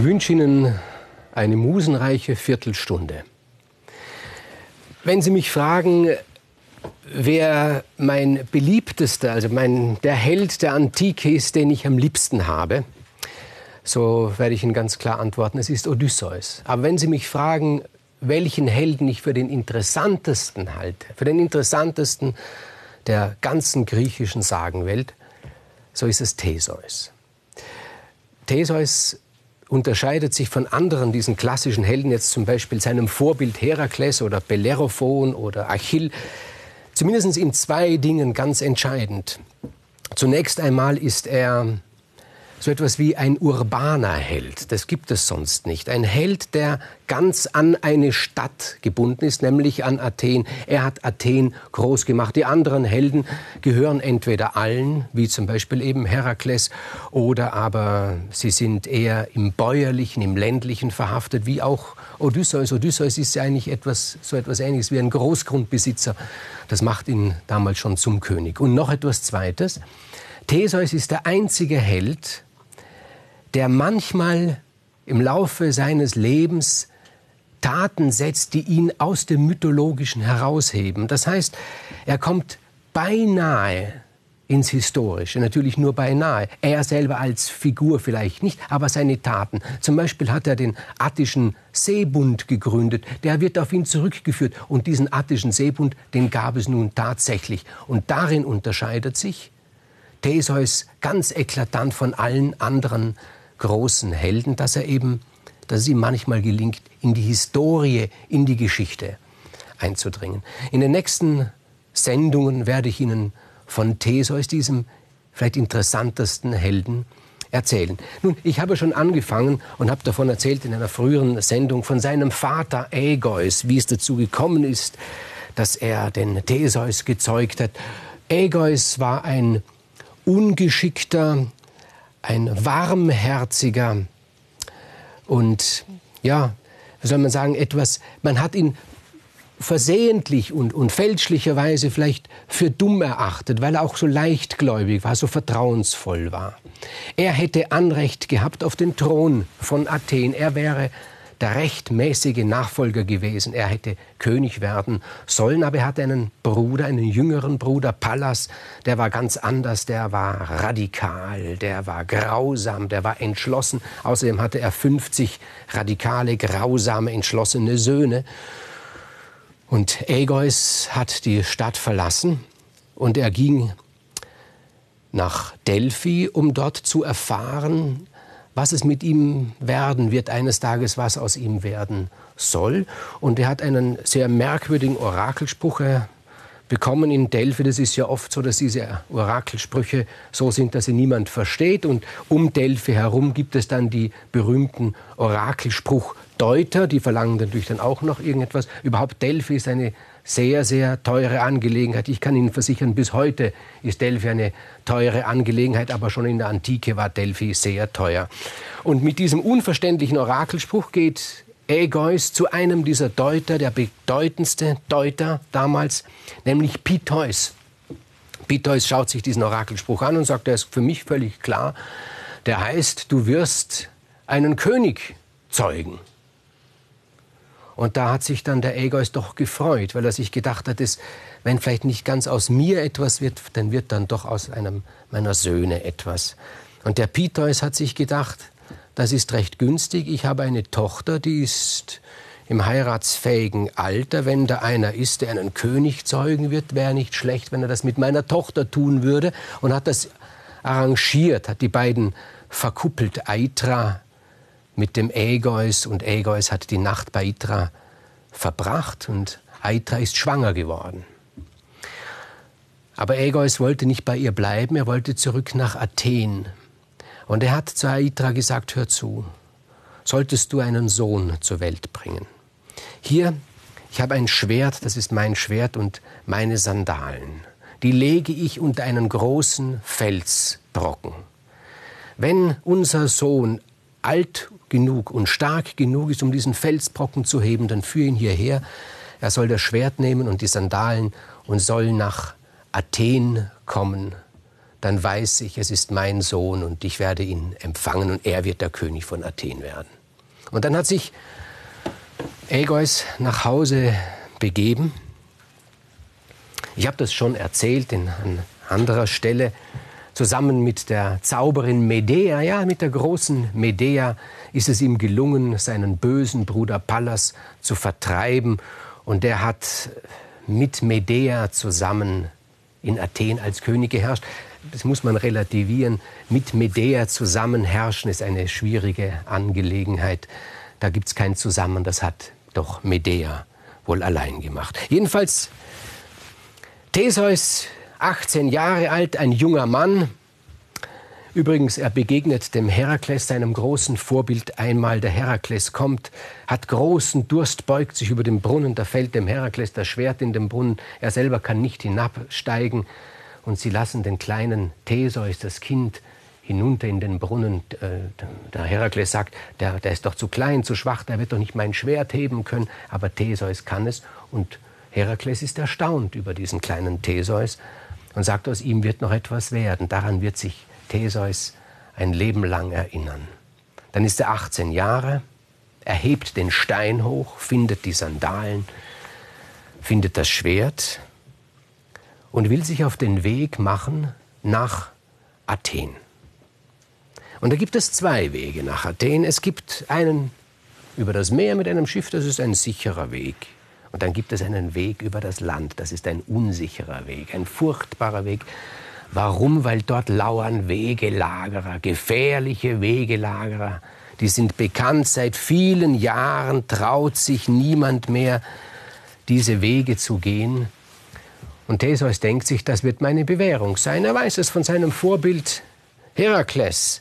Ich wünsche Ihnen eine musenreiche Viertelstunde. Wenn Sie mich fragen, wer mein beliebtester, also mein, der Held der Antike ist, den ich am liebsten habe, so werde ich Ihnen ganz klar antworten, es ist Odysseus. Aber wenn Sie mich fragen, welchen Helden ich für den interessantesten halte, für den interessantesten der ganzen griechischen Sagenwelt, so ist es Theseus. Theseus unterscheidet sich von anderen diesen klassischen Helden, jetzt zum Beispiel seinem Vorbild Herakles oder Bellerophon oder Achill, zumindest in zwei Dingen ganz entscheidend. Zunächst einmal ist er so etwas wie ein urbaner Held. Das gibt es sonst nicht. Ein Held, der ganz an eine Stadt gebunden ist, nämlich an Athen. Er hat Athen groß gemacht. Die anderen Helden gehören entweder allen, wie zum Beispiel eben Herakles, oder aber sie sind eher im bäuerlichen, im ländlichen verhaftet, wie auch Odysseus. Odysseus ist ja eigentlich etwas, so etwas Ähnliches wie ein Großgrundbesitzer. Das macht ihn damals schon zum König. Und noch etwas Zweites. Theseus ist der einzige Held, der manchmal im Laufe seines Lebens Taten setzt, die ihn aus dem Mythologischen herausheben. Das heißt, er kommt beinahe ins Historische, natürlich nur beinahe. Er selber als Figur vielleicht nicht, aber seine Taten. Zum Beispiel hat er den attischen Seebund gegründet, der wird auf ihn zurückgeführt. Und diesen attischen Seebund, den gab es nun tatsächlich. Und darin unterscheidet sich Theseus ganz eklatant von allen anderen großen Helden, dass er eben, dass es ihm manchmal gelingt, in die Historie, in die Geschichte einzudringen. In den nächsten Sendungen werde ich Ihnen von Theseus, diesem vielleicht interessantesten Helden, erzählen. Nun, ich habe schon angefangen und habe davon erzählt in einer früheren Sendung von seinem Vater Ägeus, wie es dazu gekommen ist, dass er den Theseus gezeugt hat. Ägeus war ein ungeschickter, ein warmherziger und ja, wie soll man sagen, etwas, man hat ihn versehentlich und, und fälschlicherweise vielleicht für dumm erachtet, weil er auch so leichtgläubig war, so vertrauensvoll war. Er hätte Anrecht gehabt auf den Thron von Athen. Er wäre der rechtmäßige Nachfolger gewesen. Er hätte König werden sollen, aber er hatte einen Bruder, einen jüngeren Bruder, Pallas, der war ganz anders, der war radikal, der war grausam, der war entschlossen. Außerdem hatte er 50 radikale, grausame, entschlossene Söhne. Und Ägeus hat die Stadt verlassen und er ging nach Delphi, um dort zu erfahren, was es mit ihm werden wird, eines Tages, was aus ihm werden soll. Und er hat einen sehr merkwürdigen Orakelspruch bekommen in Delphi. Das ist ja oft so, dass diese Orakelsprüche so sind, dass sie niemand versteht. Und um Delphi herum gibt es dann die berühmten Orakelspruchdeuter, die verlangen natürlich dann auch noch irgendetwas. Überhaupt Delphi ist eine sehr, sehr teure Angelegenheit. Ich kann Ihnen versichern, bis heute ist Delphi eine teure Angelegenheit, aber schon in der Antike war Delphi sehr teuer. Und mit diesem unverständlichen Orakelspruch geht Ägeus zu einem dieser Deuter, der bedeutendste Deuter damals, nämlich Piteus. Piteus schaut sich diesen Orakelspruch an und sagt, er ist für mich völlig klar. Der heißt, du wirst einen König zeugen. Und da hat sich dann der Ägeus doch gefreut, weil er sich gedacht hat, dass, wenn vielleicht nicht ganz aus mir etwas wird, dann wird dann doch aus einem meiner Söhne etwas. Und der Piteus hat sich gedacht, das ist recht günstig. Ich habe eine Tochter, die ist im heiratsfähigen Alter. Wenn da einer ist, der einen König zeugen wird, wäre nicht schlecht, wenn er das mit meiner Tochter tun würde. Und hat das arrangiert, hat die beiden verkuppelt. Aitra mit dem Ägeus und Ägeus hat die Nacht bei Itra verbracht und Aitra ist schwanger geworden. Aber Ägeus wollte nicht bei ihr bleiben, er wollte zurück nach Athen. Und er hat zu Aitra gesagt, hör zu, solltest du einen Sohn zur Welt bringen. Hier, ich habe ein Schwert, das ist mein Schwert und meine Sandalen. Die lege ich unter einen großen Felsbrocken. Wenn unser Sohn alt genug und stark genug ist, um diesen Felsbrocken zu heben, dann führe ihn hierher. Er soll das Schwert nehmen und die Sandalen und soll nach Athen kommen. Dann weiß ich, es ist mein Sohn und ich werde ihn empfangen und er wird der König von Athen werden. Und dann hat sich Ägeus nach Hause begeben. Ich habe das schon erzählt in, an anderer Stelle. Zusammen mit der Zauberin Medea, ja, mit der großen Medea, ist es ihm gelungen, seinen bösen Bruder Pallas zu vertreiben. Und der hat mit Medea zusammen in Athen als König geherrscht. Das muss man relativieren. Mit Medea zusammen herrschen ist eine schwierige Angelegenheit. Da gibt es kein Zusammen, das hat doch Medea wohl allein gemacht. Jedenfalls, Theseus, 18 Jahre alt, ein junger Mann. Übrigens, er begegnet dem Herakles, seinem großen Vorbild, einmal. Der Herakles kommt, hat großen Durst, beugt sich über den Brunnen, da fällt dem Herakles das Schwert in den Brunnen. Er selber kann nicht hinabsteigen. Und sie lassen den kleinen Theseus, das Kind, hinunter in den Brunnen. Äh, der Herakles sagt, der, der ist doch zu klein, zu schwach, der wird doch nicht mein Schwert heben können. Aber Theseus kann es. Und Herakles ist erstaunt über diesen kleinen Theseus und sagt, aus ihm wird noch etwas werden. Daran wird sich Theseus ein Leben lang erinnern. Dann ist er 18 Jahre, er hebt den Stein hoch, findet die Sandalen, findet das Schwert und will sich auf den Weg machen nach Athen. Und da gibt es zwei Wege nach Athen. Es gibt einen über das Meer mit einem Schiff, das ist ein sicherer Weg. Und dann gibt es einen Weg über das Land, das ist ein unsicherer Weg, ein furchtbarer Weg. Warum? Weil dort lauern Wegelagerer, gefährliche Wegelagerer. Die sind bekannt seit vielen Jahren, traut sich niemand mehr, diese Wege zu gehen. Und Theseus denkt sich, das wird meine Bewährung sein. Er weiß es von seinem Vorbild Herakles.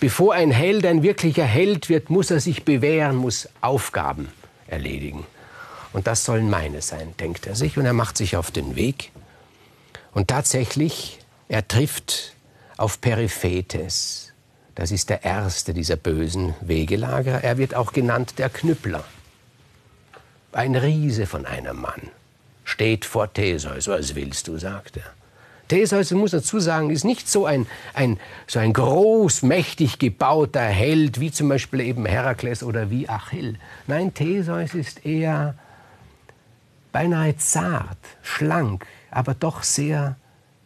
Bevor ein Held ein wirklicher Held wird, muss er sich bewähren, muss Aufgaben erledigen. Und das sollen meine sein, denkt er sich, und er macht sich auf den Weg. Und tatsächlich, er trifft auf Periphetes. Das ist der erste dieser bösen Wegelager. Er wird auch genannt der Knüppler. Ein Riese von einem Mann steht vor Theseus. Was willst du, sagt er. Theseus, muss dazu sagen, ist nicht so ein, ein, so ein groß, mächtig gebauter Held, wie zum Beispiel eben Herakles oder wie Achill. Nein, Theseus ist eher beinahe zart, schlank, aber doch sehr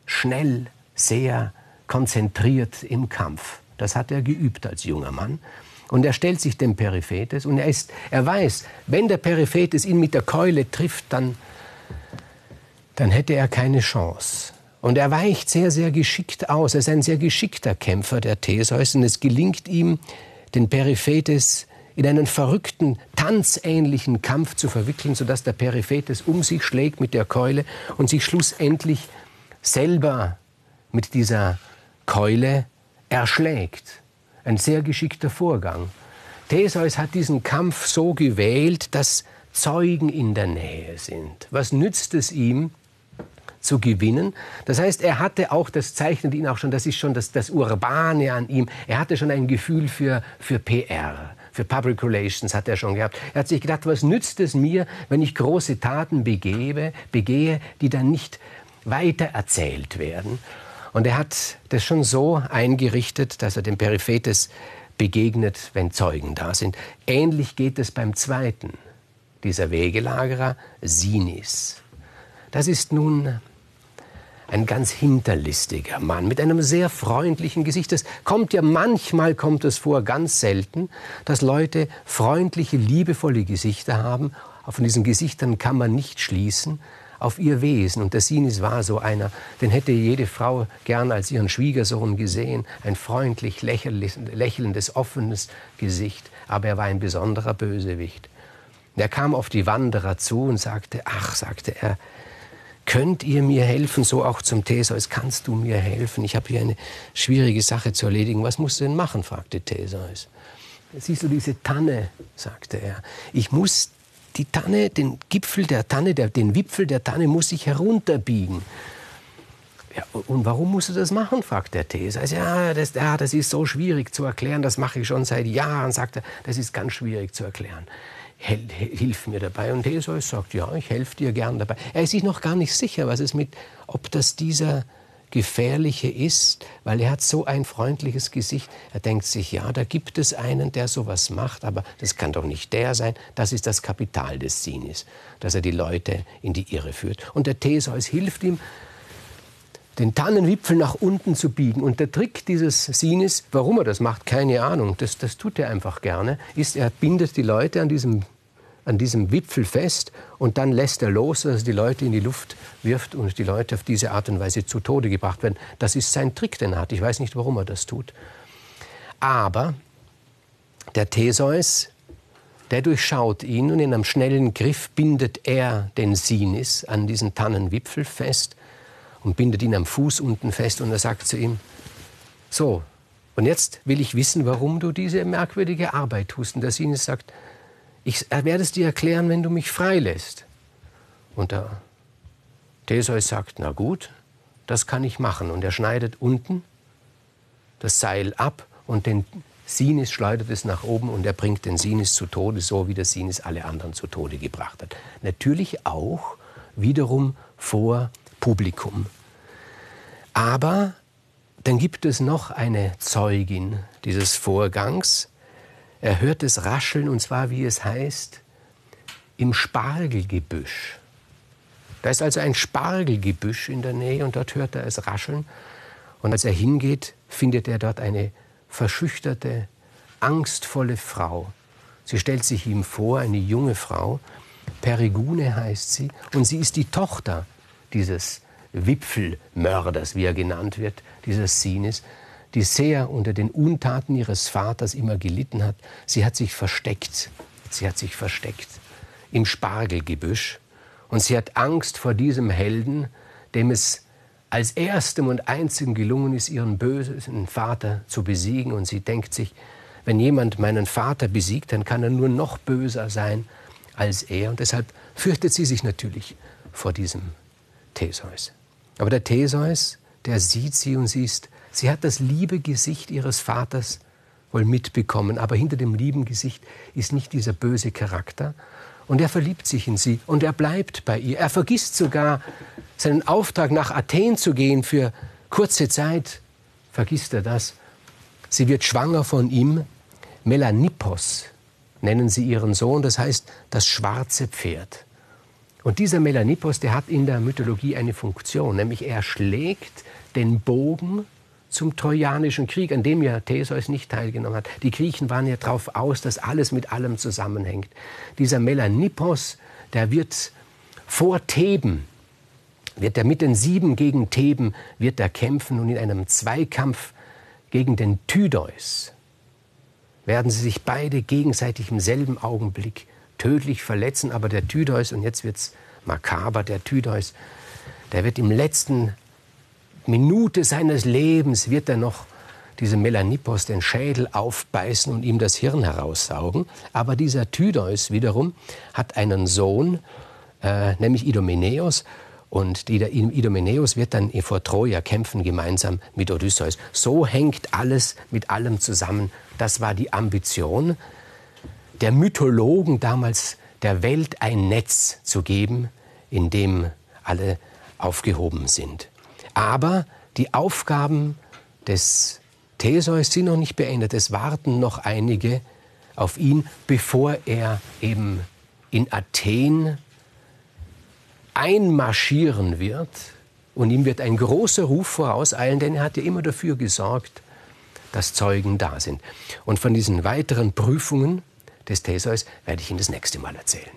schnell, sehr konzentriert im Kampf. Das hat er geübt als junger Mann. Und er stellt sich dem Periphetes und er, ist, er weiß, wenn der Periphetes ihn mit der Keule trifft, dann, dann hätte er keine Chance. Und er weicht sehr, sehr geschickt aus. Er ist ein sehr geschickter Kämpfer, der Theseus. Und es gelingt ihm, den Periphetes in einen verrückten, tanzähnlichen Kampf zu verwickeln, sodass der Periphetes um sich schlägt mit der Keule und sich schlussendlich selber mit dieser Keule erschlägt. Ein sehr geschickter Vorgang. Theseus hat diesen Kampf so gewählt, dass Zeugen in der Nähe sind. Was nützt es ihm, zu gewinnen. Das heißt, er hatte auch, das zeichnet ihn auch schon, das ist schon das, das Urbane an ihm, er hatte schon ein Gefühl für, für PR. Für Public Relations hat er schon gehabt. Er hat sich gedacht, was nützt es mir, wenn ich große Taten begebe, begehe, die dann nicht weiter erzählt werden. Und er hat das schon so eingerichtet, dass er dem Periphetes begegnet, wenn Zeugen da sind. Ähnlich geht es beim zweiten dieser Wegelagerer, Sinis. Das ist nun ein ganz hinterlistiger Mann mit einem sehr freundlichen Gesicht. Es kommt ja manchmal kommt es vor, ganz selten, dass Leute freundliche, liebevolle Gesichter haben. Von diesen Gesichtern kann man nicht schließen auf ihr Wesen. Und der Sinis war so einer, den hätte jede Frau gern als ihren Schwiegersohn gesehen. Ein freundlich lächelndes, offenes Gesicht. Aber er war ein besonderer Bösewicht. Er kam auf die Wanderer zu und sagte, ach, sagte er, Könnt ihr mir helfen? So auch zum Theseus. Kannst du mir helfen? Ich habe hier eine schwierige Sache zu erledigen. Was musst du denn machen? fragte Theseus. Siehst du diese Tanne? sagte er. Ich muss die Tanne, den Gipfel der Tanne, der, den Wipfel der Tanne muss ich herunterbiegen. Ja, und warum musst du das machen? fragt der Theseus. Ja das, ja, das ist so schwierig zu erklären, das mache ich schon seit Jahren, sagt er. Das ist ganz schwierig zu erklären hilf mir dabei. Und Theseus sagt, ja, ich helfe dir gern dabei. Er ist sich noch gar nicht sicher, was es mit, ob das dieser Gefährliche ist, weil er hat so ein freundliches Gesicht. Er denkt sich, ja, da gibt es einen, der sowas macht, aber das kann doch nicht der sein. Das ist das Kapital des Sinis, dass er die Leute in die Irre führt. Und der Theseus hilft ihm, den Tannenwipfel nach unten zu biegen. Und der Trick dieses Sinis, warum er das macht, keine Ahnung, das, das tut er einfach gerne, ist, er bindet die Leute an diesem an diesem Wipfel fest und dann lässt er los, dass er die Leute in die Luft wirft und die Leute auf diese Art und Weise zu Tode gebracht werden. Das ist sein Trick, den er hat. Ich weiß nicht, warum er das tut. Aber der Theseus, der durchschaut ihn und in einem schnellen Griff bindet er den Sinis an diesen Tannenwipfel fest und bindet ihn am Fuß unten fest und er sagt zu ihm, so, und jetzt will ich wissen, warum du diese merkwürdige Arbeit tust. Und der Sinis sagt, ich werde es dir erklären, wenn du mich freilässt. Und der Theseus sagt, na gut, das kann ich machen. Und er schneidet unten das Seil ab und den Sinis schleudert es nach oben und er bringt den Sinis zu Tode, so wie der Sinis alle anderen zu Tode gebracht hat. Natürlich auch wiederum vor Publikum. Aber dann gibt es noch eine Zeugin dieses Vorgangs, er hört es rascheln, und zwar, wie es heißt, im Spargelgebüsch. Da ist also ein Spargelgebüsch in der Nähe und dort hört er es rascheln. Und als er hingeht, findet er dort eine verschüchterte, angstvolle Frau. Sie stellt sich ihm vor, eine junge Frau. Perigune heißt sie. Und sie ist die Tochter dieses Wipfelmörders, wie er genannt wird, dieses Sinis die sehr unter den Untaten ihres Vaters immer gelitten hat, sie hat sich versteckt. Sie hat sich versteckt im Spargelgebüsch und sie hat Angst vor diesem Helden, dem es als erstem und einzigem gelungen ist, ihren bösen Vater zu besiegen. Und sie denkt sich, wenn jemand meinen Vater besiegt, dann kann er nur noch böser sein als er. Und deshalb fürchtet sie sich natürlich vor diesem Theseus. Aber der Theseus, der sieht sie und sie ist Sie hat das liebe Gesicht ihres Vaters wohl mitbekommen, aber hinter dem lieben Gesicht ist nicht dieser böse Charakter. Und er verliebt sich in sie und er bleibt bei ihr. Er vergisst sogar seinen Auftrag, nach Athen zu gehen für kurze Zeit. Vergisst er das. Sie wird schwanger von ihm. Melanippos nennen sie ihren Sohn, das heißt das schwarze Pferd. Und dieser Melanippos, der hat in der Mythologie eine Funktion, nämlich er schlägt den Bogen zum Trojanischen Krieg, an dem ja Theseus nicht teilgenommen hat. Die Griechen waren ja darauf aus, dass alles mit allem zusammenhängt. Dieser Melanippos, der wird vor Theben, wird er mit den Sieben gegen Theben, wird er kämpfen und in einem Zweikampf gegen den Tydeus werden sie sich beide gegenseitig im selben Augenblick tödlich verletzen. Aber der Tydeus, und jetzt wird es makaber, der Tydeus, der wird im letzten Minute seines Lebens wird er noch diesem Melanippos den Schädel aufbeißen und ihm das Hirn heraussaugen. Aber dieser Tydeus wiederum hat einen Sohn, äh, nämlich Idomeneus. Und dieser Idomeneus wird dann vor Troja kämpfen, gemeinsam mit Odysseus. So hängt alles mit allem zusammen. Das war die Ambition der Mythologen damals, der Welt ein Netz zu geben, in dem alle aufgehoben sind. Aber die Aufgaben des Theseus sind noch nicht beendet. Es warten noch einige auf ihn, bevor er eben in Athen einmarschieren wird. Und ihm wird ein großer Ruf vorauseilen, denn er hat ja immer dafür gesorgt, dass Zeugen da sind. Und von diesen weiteren Prüfungen des Theseus werde ich Ihnen das nächste Mal erzählen.